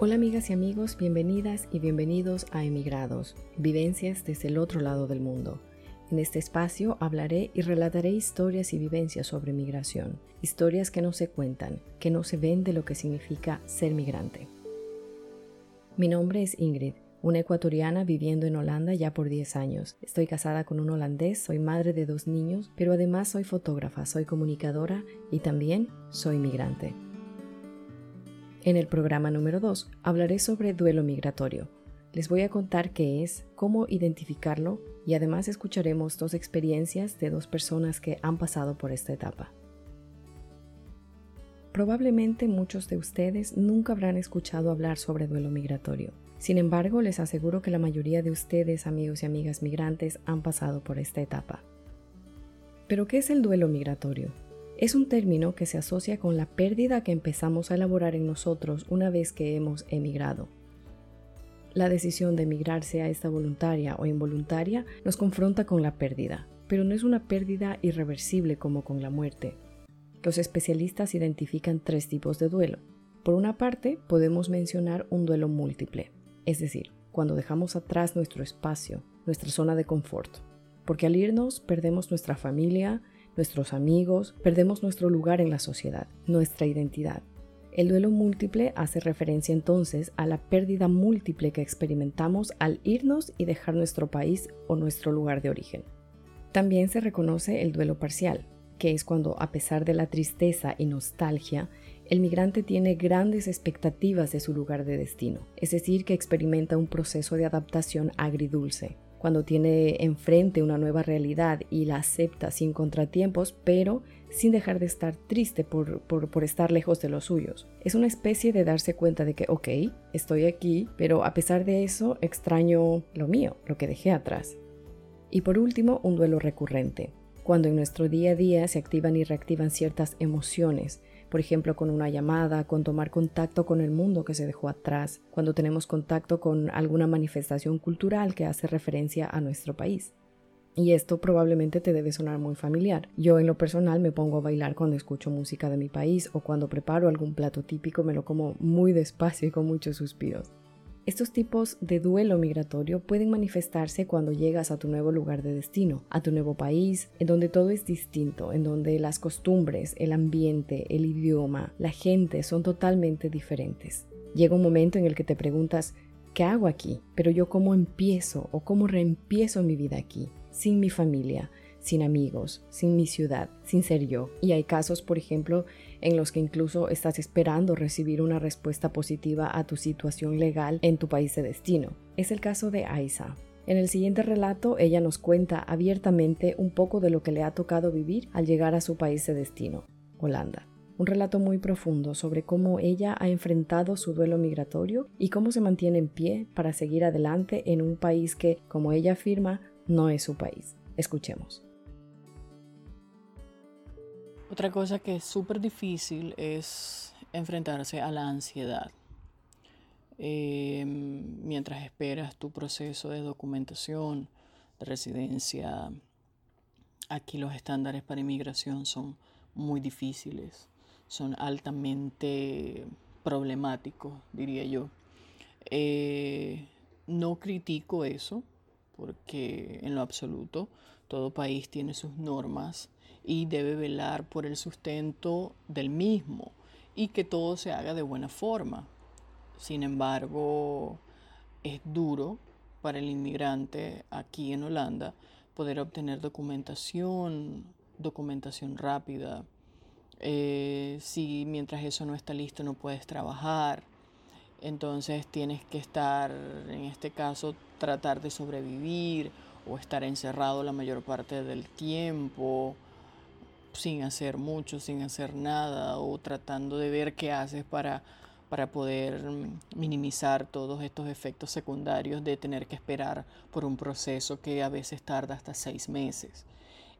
Hola amigas y amigos, bienvenidas y bienvenidos a Emigrados, vivencias desde el otro lado del mundo. En este espacio hablaré y relataré historias y vivencias sobre migración, historias que no se cuentan, que no se ven de lo que significa ser migrante. Mi nombre es Ingrid, una ecuatoriana viviendo en Holanda ya por 10 años. Estoy casada con un holandés, soy madre de dos niños, pero además soy fotógrafa, soy comunicadora y también soy migrante. En el programa número 2 hablaré sobre duelo migratorio. Les voy a contar qué es, cómo identificarlo y además escucharemos dos experiencias de dos personas que han pasado por esta etapa. Probablemente muchos de ustedes nunca habrán escuchado hablar sobre duelo migratorio. Sin embargo, les aseguro que la mayoría de ustedes, amigos y amigas migrantes, han pasado por esta etapa. ¿Pero qué es el duelo migratorio? Es un término que se asocia con la pérdida que empezamos a elaborar en nosotros una vez que hemos emigrado. La decisión de emigrar, sea esta voluntaria o involuntaria, nos confronta con la pérdida, pero no es una pérdida irreversible como con la muerte. Los especialistas identifican tres tipos de duelo. Por una parte, podemos mencionar un duelo múltiple, es decir, cuando dejamos atrás nuestro espacio, nuestra zona de confort, porque al irnos perdemos nuestra familia, nuestros amigos, perdemos nuestro lugar en la sociedad, nuestra identidad. El duelo múltiple hace referencia entonces a la pérdida múltiple que experimentamos al irnos y dejar nuestro país o nuestro lugar de origen. También se reconoce el duelo parcial, que es cuando a pesar de la tristeza y nostalgia, el migrante tiene grandes expectativas de su lugar de destino, es decir, que experimenta un proceso de adaptación agridulce, cuando tiene enfrente una nueva realidad y la acepta sin contratiempos, pero sin dejar de estar triste por, por, estar lejos de los suyos. Es una especie de darse cuenta de que, ok, estoy aquí, pero a pesar de eso extraño lo mío, lo que dejé atrás. Y por último, un duelo recurrente, cuando en nuestro día a día se activan y reactivan ciertas emociones, por ejemplo, con una llamada, con tomar contacto con el mundo que se dejó atrás, cuando tenemos contacto con alguna manifestación cultural que hace referencia a nuestro país. Y esto probablemente te debe sonar muy familiar. Yo en lo personal me pongo a bailar cuando escucho música de mi país o cuando preparo algún plato típico me lo como muy despacio y con muchos suspiros. Estos tipos de duelo migratorio pueden manifestarse cuando llegas a tu nuevo lugar de destino, a tu nuevo país, en donde todo es distinto, en donde las costumbres, el ambiente, el idioma, la gente son totalmente diferentes. Llega un momento en el que te preguntas, ¿qué hago aquí? Pero yo cómo empiezo o cómo reempiezo mi vida aquí, sin mi familia, sin amigos, sin mi ciudad, sin ser yo. Y hay casos, por ejemplo, en los que incluso estás esperando recibir una respuesta positiva a tu situación legal en tu país de destino. Es el caso de Aisa. En el siguiente relato, ella nos cuenta abiertamente un poco de lo que le ha tocado vivir al llegar a su país de destino, Holanda. Un relato muy profundo sobre cómo ella ha enfrentado su duelo migratorio y cómo se mantiene en pie para seguir adelante en un país que, como ella afirma, no es su país. Escuchemos. Otra cosa que es súper difícil es enfrentarse a la ansiedad. Em, mientras esperas tu proceso de documentación, de residencia, aquí los estándares para inmigración son muy difíciles, son altamente problemáticos, diría yo. Eh, no critico eso, porque en lo absoluto todo país tiene sus normas y debe velar por el sustento del mismo y que todo se haga de buena forma. Sin embargo, es duro para el inmigrante aquí en Holanda poder obtener documentación, documentación rápida. Eh, si mientras eso no está listo no puedes trabajar, entonces tienes que estar, en este caso, tratar de sobrevivir o estar encerrado la mayor parte del tiempo sin hacer mucho, sin hacer nada o tratando de ver qué haces para, para poder minimizar todos estos efectos secundarios de tener que esperar por un proceso que a veces tarda hasta seis meses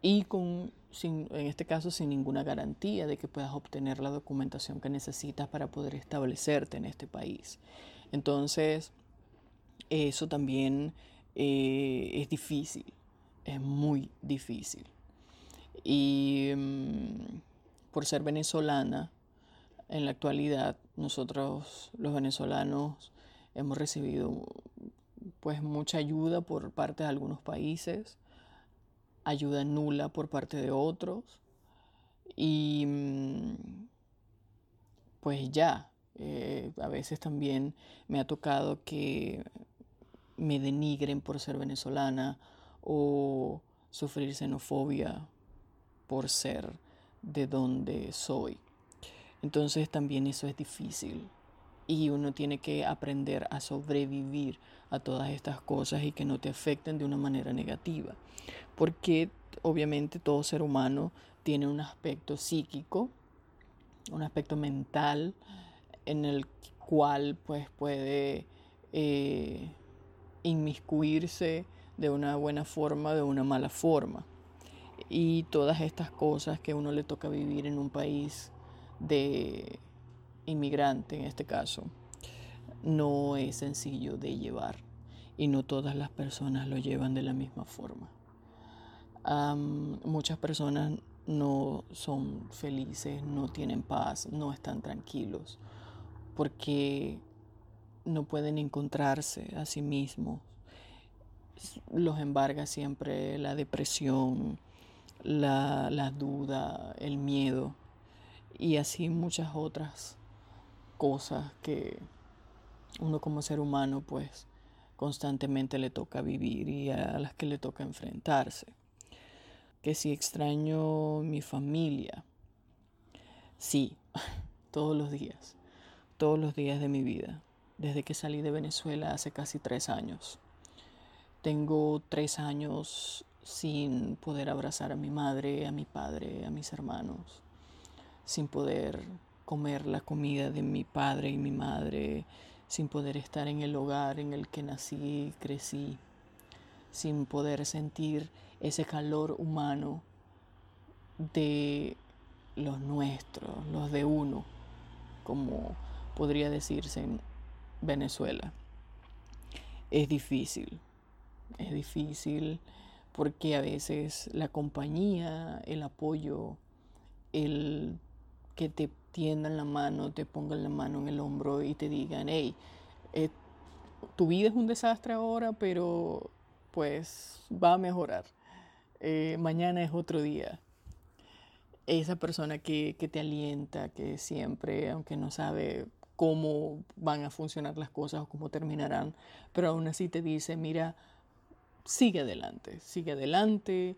y con, sin, en este caso sin ninguna garantía de que puedas obtener la documentación que necesitas para poder establecerte en este país. Entonces, eso también eh, es difícil, es muy difícil. Y mm, por ser venezolana, en la actualidad nosotros los venezolanos hemos recibido pues mucha ayuda por parte de algunos países, ayuda nula por parte de otros y mm, pues ya, eh, a veces también me ha tocado que me denigren por ser venezolana o sufrir xenofobia por ser de donde soy. Entonces también eso es difícil y uno tiene que aprender a sobrevivir a todas estas cosas y que no te afecten de una manera negativa. Porque obviamente todo ser humano tiene un aspecto psíquico, un aspecto mental en el cual pues puede eh, inmiscuirse de una buena forma, de una mala forma. Y todas estas cosas que uno le toca vivir en un país de inmigrante, en este caso, no es sencillo de llevar y no todas las personas lo llevan de la misma forma. Muchas personas no son felices, no tienen paz, no están tranquilos, porque no pueden encontrarse a sí mismos. Los embarga siempre la depresión, la, la duda, el miedo y así muchas otras cosas que uno como ser humano pues constantemente le toca vivir y a las que le toca enfrentarse. Que si extraño mi familia, sí, todos los días, todos los días de mi vida, desde que salí de Venezuela hace casi tres años. Tengo tres años sin poder abrazar a mi madre, a mi padre, a mis hermanos. Sin poder comer la comida de mi padre y mi madre, sin poder estar en el hogar en el que nací y crecí, sin poder sentir ese calor humano de los nuestros, los de uno, como podría decirse en Venezuela. Es difícil, es difícil porque a veces la compañía, el apoyo, el que te tiendan la mano, te pongan la mano en el hombro y te digan, hey, eh, tu vida es un desastre ahora, pero pues va a mejorar. Eh, mañana es otro día. Esa persona que, que te alienta, que siempre, aunque no sabe cómo van a funcionar las cosas o cómo terminarán, pero aún así te dice, mira, sigue adelante, sigue adelante,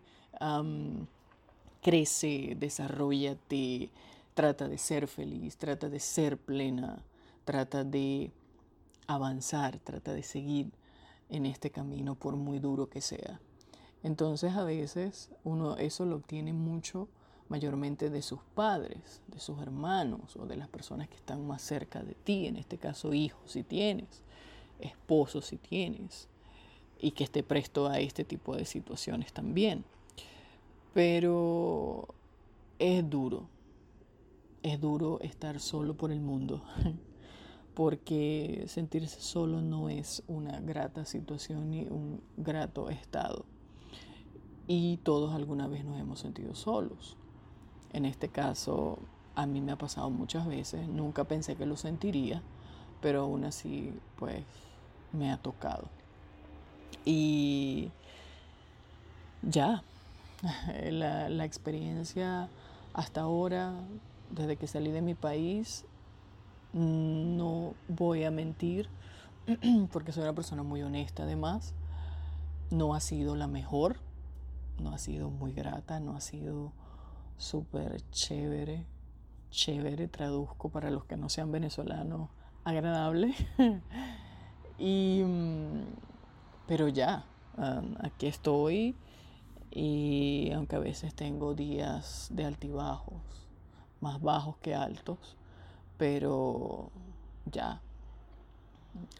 crece, desarrollate, Trata de ser feliz, trata de ser plena, trata de avanzar, trata de seguir en este camino por muy duro que sea. Entonces a veces uno eso lo obtiene mucho mayormente de sus padres, de sus hermanos o de las personas que están más cerca de ti, en este caso hijos si tienes, esposos si tienes, y que esté presto a este tipo de situaciones también. Pero es duro, es duro estar solo por el mundo, porque sentirse solo no es una grata situación ni un grato estado. Y todos alguna vez nos hemos sentido solos. En este caso, a mí me ha pasado muchas veces, nunca pensé que lo sentiría, pero aún así, pues, me ha tocado. Y ya, la, la experiencia hasta ahora desde que salí de mi país, no voy a mentir, porque soy una persona muy honesta además, no ha sido la mejor, no ha sido muy grata, no ha sido súper chévere, chévere, traduzco para los que no sean venezolanos, agradable. y, mm, pero ya, aquí estoy y aunque a veces tengo días de altibajos, más bajos que altos, pero ya,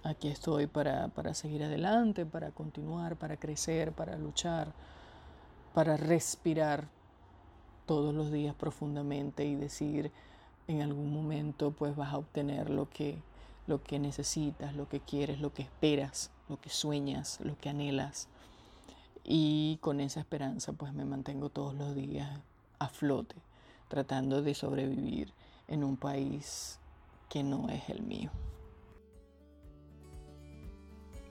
aquí estoy para, para seguir adelante, para continuar, para crecer, para luchar, para respirar todos los días profundamente y decir en algún momento pues vas a obtener lo que lo que necesitas, lo que quieres, lo que esperas, lo que sueñas, lo que anhelas. Y con esa esperanza pues me mantengo todos los días a flote tratando de sobrevivir en un país que no es el mío.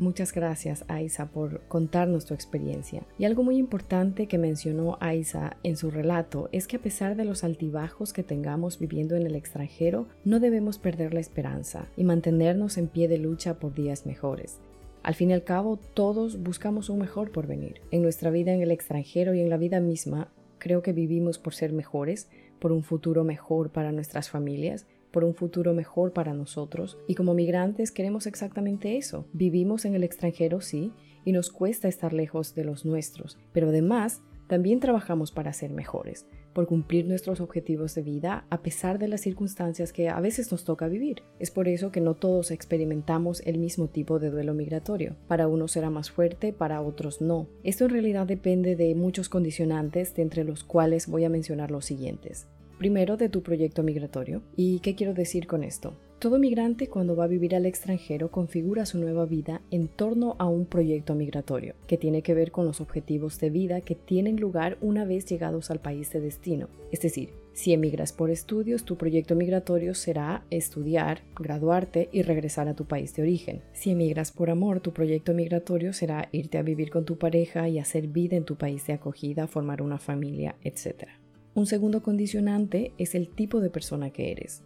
Muchas gracias, Aisa, por contarnos tu experiencia. Y algo muy importante que mencionó Aisa en su relato es que a pesar de los altibajos que tengamos viviendo en el extranjero, no debemos perder la esperanza y mantenernos en pie de lucha por días mejores. Al fin y al cabo, todos buscamos un mejor porvenir. En nuestra vida en el extranjero y en la vida misma, creo que vivimos por ser mejores, por un futuro mejor para nuestras familias, por un futuro mejor para nosotros. Y como migrantes queremos exactamente eso. Vivimos en el extranjero, sí, y nos cuesta estar lejos de los nuestros, pero además también trabajamos para ser mejores, por cumplir nuestros objetivos de vida a pesar de las circunstancias que a veces nos toca vivir. Es por eso que no todos experimentamos el mismo tipo de duelo migratorio. Para unos será más fuerte, para otros no. Esto en realidad depende de muchos condicionantes, de entre los cuales voy a mencionar los siguientes. Primero, de tu proyecto migratorio. ¿Y qué quiero decir con esto? Todo migrante cuando va a vivir al extranjero configura su nueva vida en torno a un proyecto migratorio, que tiene que ver con los objetivos de vida que tienen lugar una vez llegados al país de destino. Es decir, si emigras por estudios, tu proyecto migratorio será estudiar, graduarte y regresar a tu país de origen. Si emigras por amor, tu proyecto migratorio será irte a vivir con tu pareja y hacer vida en tu país de acogida, formar una familia, etc. Un segundo condicionante es el tipo de persona que eres.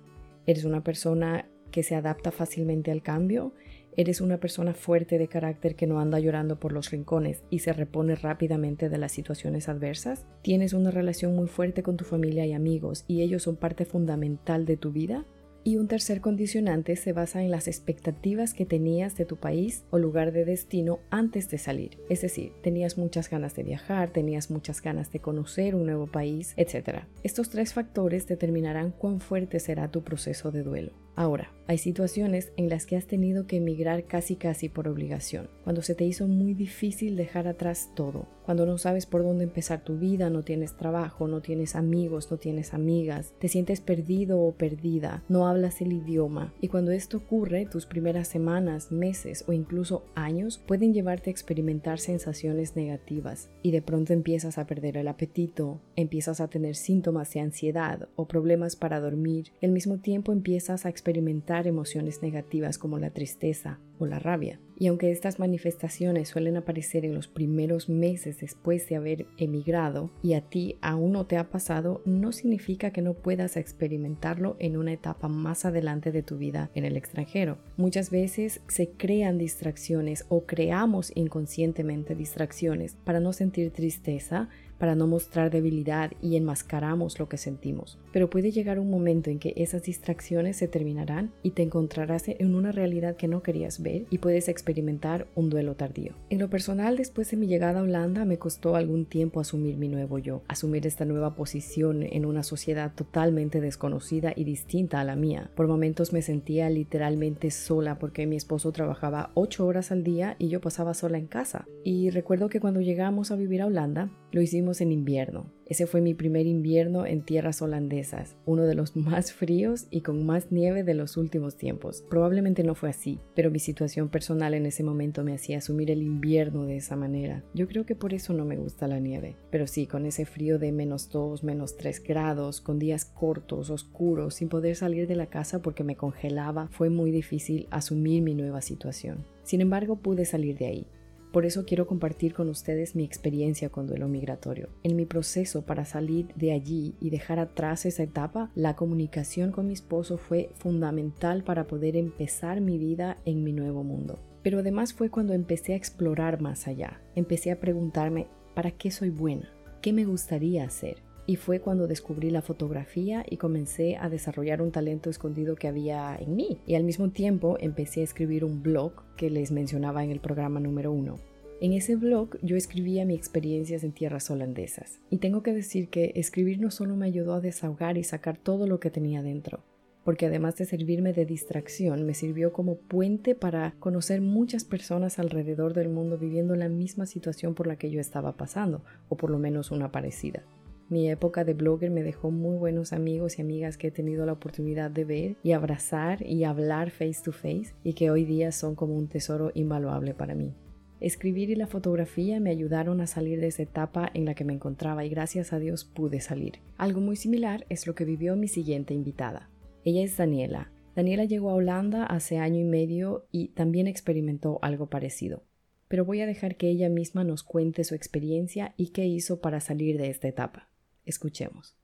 ¿Eres una persona que se adapta fácilmente al cambio? ¿Eres una persona fuerte de carácter que no anda llorando por los rincones y se repone rápidamente de las situaciones adversas? ¿Tienes una relación muy fuerte con tu familia y amigos y ellos son parte fundamental de tu vida? Y un tercer condicionante se basa en las expectativas que tenías de tu país o lugar de destino antes de salir. Es decir, tenías muchas ganas de viajar, tenías muchas ganas de conocer un nuevo país, etc. Estos tres factores determinarán cuán fuerte será tu proceso de duelo. Ahora, hay situaciones en las que has tenido que emigrar casi casi por obligación, cuando se te hizo muy difícil dejar atrás todo, cuando no sabes por dónde empezar tu vida, no tienes trabajo, no tienes amigos, no tienes amigas, te sientes perdido o perdida, no hablas el idioma, y cuando esto ocurre, tus primeras semanas, meses o incluso años pueden llevarte a experimentar sensaciones negativas, y de pronto empiezas a perder el apetito, empiezas a tener síntomas de ansiedad o problemas para dormir, y al mismo tiempo empiezas a experimentar emociones negativas como la tristeza o la rabia. Y aunque estas manifestaciones suelen aparecer en los primeros meses después de haber emigrado y a ti aún no te ha pasado, no significa que no puedas experimentarlo en una etapa más adelante de tu vida en el extranjero. Muchas veces se crean distracciones o creamos inconscientemente distracciones para no sentir tristeza, para no mostrar debilidad y enmascaramos lo que sentimos. Pero puede llegar un momento en que esas distracciones se terminarán y te encontrarás en una realidad que no querías ver y puedes experimentar un duelo tardío. En lo personal, después de mi llegada a Holanda, me costó algún tiempo asumir mi nuevo yo, asumir esta nueva posición en una sociedad totalmente desconocida y distinta a la mía. Por momentos me sentía literalmente sola porque mi esposo trabajaba 8 horas al día y yo pasaba sola en casa. Y recuerdo que cuando llegamos a vivir a Holanda, lo hicimos en invierno. Ese fue mi primer invierno en tierras holandesas, uno de los más fríos y con más nieve de los últimos tiempos. Probablemente no fue así, pero mi situación personal en ese momento me hacía asumir el invierno de esa manera. Yo creo que por eso no me gusta la nieve. Pero sí, con ese frío de menos 2, menos 3 grados, con días cortos, oscuros, sin poder salir de la casa porque me congelaba, fue muy difícil asumir mi nueva situación. Sin embargo, pude salir de ahí. Por eso quiero compartir con ustedes mi experiencia con duelo migratorio. En mi proceso para salir de allí y dejar atrás esa etapa, la comunicación con mi esposo fue fundamental para poder empezar mi vida en mi nuevo mundo. Pero además fue cuando empecé a explorar más allá. Empecé a preguntarme, ¿para qué soy buena? ¿Qué me gustaría hacer? Y fue cuando descubrí la fotografía y comencé a desarrollar un talento escondido que había en mí. Y al mismo tiempo empecé a escribir un blog que les mencionaba en el programa número uno. En ese blog yo escribía mis experiencias en tierras holandesas. Y tengo que decir que escribir no solo me ayudó a desahogar y sacar todo lo que tenía dentro, porque además de servirme de distracción, me sirvió como puente para conocer muchas personas alrededor del mundo viviendo la misma situación por la que yo estaba pasando, o por lo menos una parecida. Mi época de blogger me dejó muy buenos amigos y amigas que he tenido la oportunidad de ver y abrazar y hablar face to face y que hoy día son como un tesoro invaluable para mí. Escribir y la fotografía me ayudaron a salir de esa etapa en la que me encontraba y gracias a Dios pude salir. Algo muy similar es lo que vivió mi siguiente invitada. Ella es Daniela. Daniela llegó a Holanda hace año y medio y también experimentó algo parecido. Pero voy a dejar que ella misma nos cuente su experiencia y qué hizo para salir de esta etapa. Escuchemos.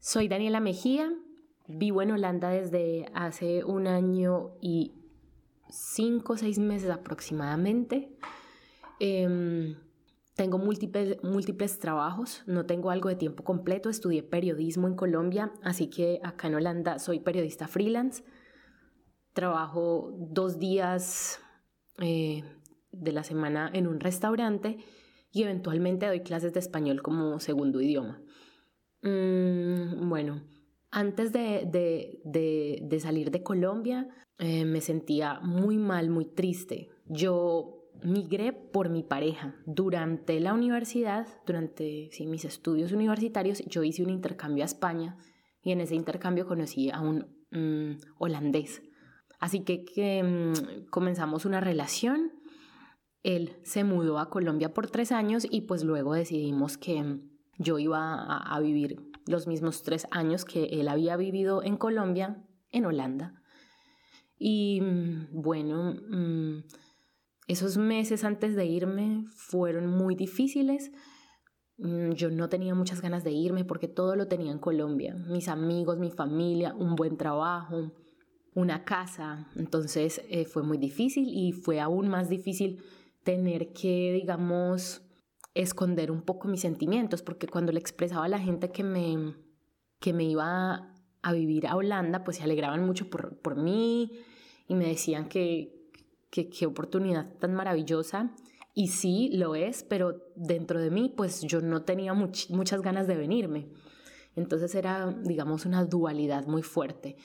Soy Daniela Mejía, vivo en Holanda desde hace un año y cinco o seis meses aproximadamente. Em, tengo múltiples, múltiples trabajos, no tengo algo de tiempo completo, estudié periodismo en Colombia, así que acá en Holanda soy periodista freelance. Trabajo dos días eh, de la semana en un restaurante y eventualmente doy clases de español como segundo idioma. Mm, bueno, antes de, salir de Colombia eh, me sentía muy mal, muy triste. Yo migré por mi pareja. Durante la universidad, durante mis estudios universitarios, yo hice un intercambio a España y en ese intercambio conocí a un mm, holandés. Así que, mm, comenzamos una relación. Él se mudó a Colombia por tres años y pues luego decidimos que mm, yo iba a, vivir los mismos tres años que él había vivido en Colombia, en Holanda. Y bueno, esos meses antes de irme fueron muy difíciles. Mm, yo no tenía muchas ganas de irme porque todo lo tenía en Colombia. Mis amigos, mi familia, un buen trabajo, una casa. Entonces eh, fue muy difícil y fue aún más difícil tener que, digamos, esconder un poco mis sentimientos porque cuando le expresaba a la gente que me, que me iba a vivir a Holanda, pues se alegraban mucho por, por mí y me decían que, qué, oportunidad tan maravillosa. Y sí, lo es, pero dentro de mí, pues yo no tenía muchas ganas de venirme. Entonces era, digamos, una dualidad muy fuerte.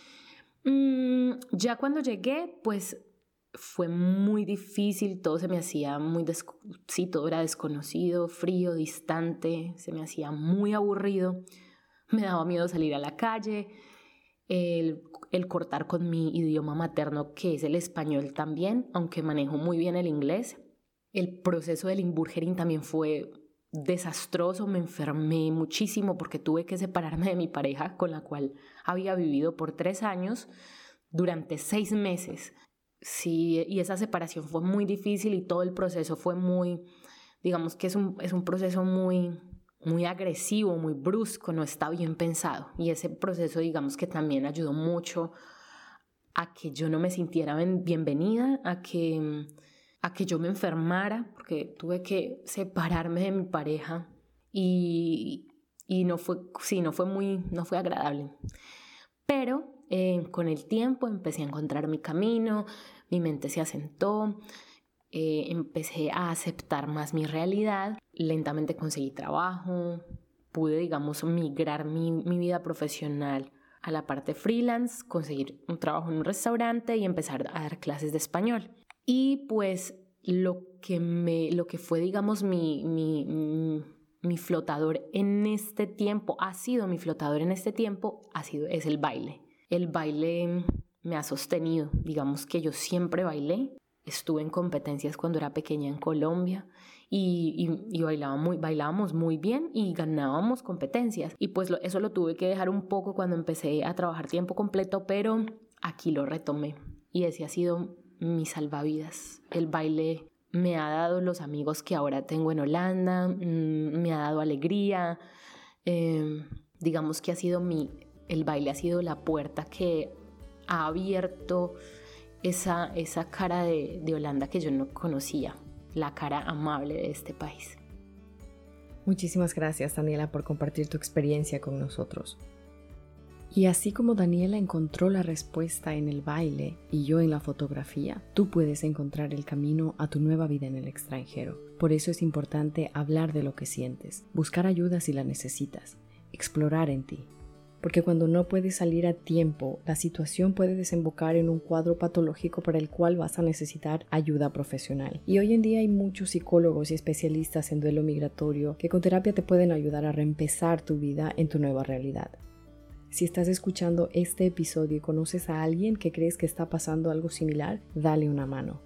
Mm, ya cuando llegué, pues fue muy difícil, todo se me hacía muy, sí, todo era desconocido, frío, distante, se me hacía muy aburrido, me daba miedo salir a la calle, el el cortar con mi idioma materno, que es el español también, aunque manejo muy bien el inglés. El proceso del inburgering también fue desastroso, me enfermé muchísimo porque tuve que separarme de mi pareja con la cual había vivido por tres años durante seis meses. Sí, y esa separación fue muy difícil y todo el proceso fue muy, digamos que es un, es un proceso muy muy agresivo, muy brusco, no está bien pensado. Y ese proceso, digamos que también ayudó mucho a que yo no me sintiera bienvenida, a que, a que yo me enfermara, porque tuve que separarme de mi pareja y, y no fue, sí, no fue muy, no fue agradable. Pero eh, con el tiempo empecé a encontrar mi camino, mi mente se asentó, eh, empecé a aceptar más mi realidad, lentamente conseguí trabajo, pude, digamos, migrar mi, mi vida profesional a la parte freelance, conseguir un trabajo en un restaurante y empezar a dar clases de español. Y pues lo que, me, lo que fue, digamos, mi, mi, mi flotador en este tiempo, ha sido mi flotador en este tiempo, ha sido, es el baile. El baile me ha sostenido, digamos que yo siempre bailé, Estuve en competencias cuando era pequeña en Colombia y, y, bailaba muy, bailábamos muy bien y ganábamos competencias. Y pues eso lo tuve que dejar un poco cuando empecé a trabajar tiempo completo, pero aquí lo retomé. Y ese ha sido mi salvavidas. El baile me ha dado los amigos que ahora tengo en Holanda, mm, me ha dado alegría. Em, digamos que ha sido mi, el baile ha sido la puerta que ha abierto esa, esa cara de, de Holanda que yo no conocía, la cara amable de este país. Muchísimas gracias Daniela por compartir tu experiencia con nosotros. Y así como Daniela encontró la respuesta en el baile y yo en la fotografía, tú puedes encontrar el camino a tu nueva vida en el extranjero. Por eso es importante hablar de lo que sientes, buscar ayuda si la necesitas, explorar en ti, porque cuando no puedes salir a tiempo, la situación puede desembocar en un cuadro patológico para el cual vas a necesitar ayuda profesional. Y hoy en día hay muchos psicólogos y especialistas en duelo migratorio que con terapia te pueden ayudar a reempezar tu vida en tu nueva realidad. Si estás escuchando este episodio y conoces a alguien que crees que está pasando algo similar, dale una mano.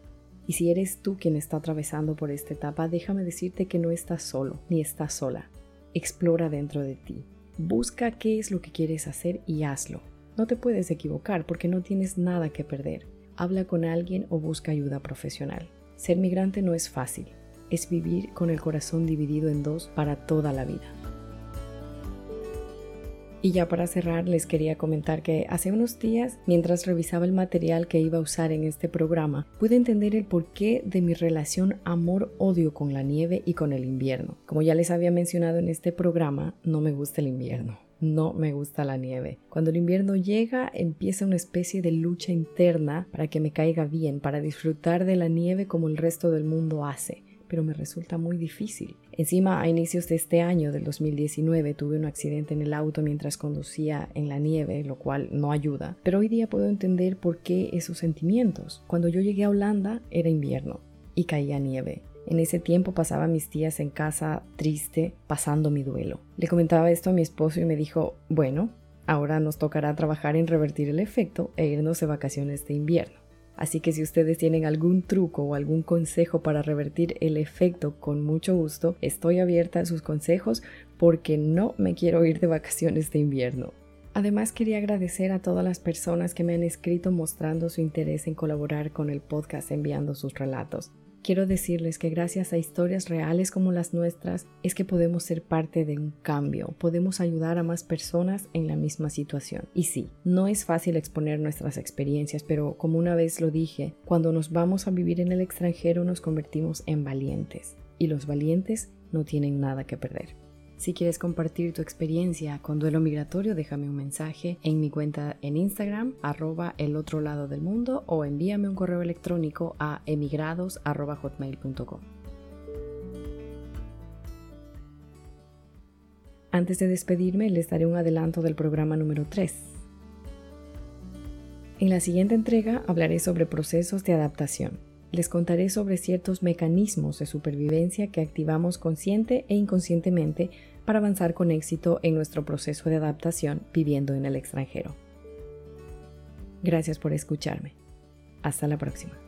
Y si eres tú quien está atravesando por esta etapa, déjame decirte que no estás solo, ni estás sola. Explora dentro de ti Busca qué es lo que quieres hacer y hazlo. No te puedes equivocar porque no tienes nada que perder. Habla con alguien o busca ayuda profesional. Ser migrante no es fácil, es vivir con el corazón dividido en dos para toda la vida. Y ya para cerrar, les quería comentar que hace unos días, mientras revisaba el material que iba a usar en este programa, pude entender el porqué de mi relación amor-odio con la nieve y con el invierno. Como ya les había mencionado en este programa, no me gusta el invierno. No me gusta la nieve. Cuando el invierno llega, empieza una especie de lucha interna para que me caiga bien, para disfrutar de la nieve como el resto del mundo hace pero me resulta muy difícil. Encima, a inicios de este año, del 2019, tuve un accidente en el auto mientras conducía en la nieve, lo cual no ayuda, pero hoy día puedo entender por qué esos sentimientos. Cuando yo llegué a Holanda era invierno y caía nieve. En ese tiempo pasaba mis días en casa triste, pasando mi duelo. Le comentaba esto a mi esposo y me dijo, bueno, ahora nos tocará trabajar en revertir el efecto e irnos de vacaciones de invierno. Así que si ustedes tienen algún truco o algún consejo para revertir el efecto, con mucho gusto estoy abierta a sus consejos porque no me quiero ir de vacaciones de invierno. Además quería agradecer a todas las personas que me han escrito mostrando su interés en colaborar con el podcast enviando sus relatos. Quiero decirles que gracias a historias reales como las nuestras es que podemos ser parte de un cambio, podemos ayudar a más personas en la misma situación. Y sí, no es fácil exponer nuestras experiencias, pero como una vez lo dije, cuando nos vamos a vivir en el extranjero nos convertimos en valientes. Y los valientes no tienen nada que perder. Si quieres compartir tu experiencia con duelo migratorio, déjame un mensaje en mi cuenta en Instagram, arroba el otro lado del mundo, o envíame un correo electrónico a emigrados.hotmail.com. Antes de despedirme, les daré un adelanto del programa número 3. En la siguiente entrega hablaré sobre procesos de adaptación les contaré sobre ciertos mecanismos de supervivencia que activamos consciente e inconscientemente para avanzar con éxito en nuestro proceso de adaptación viviendo en el extranjero. Gracias por escucharme. Hasta la próxima.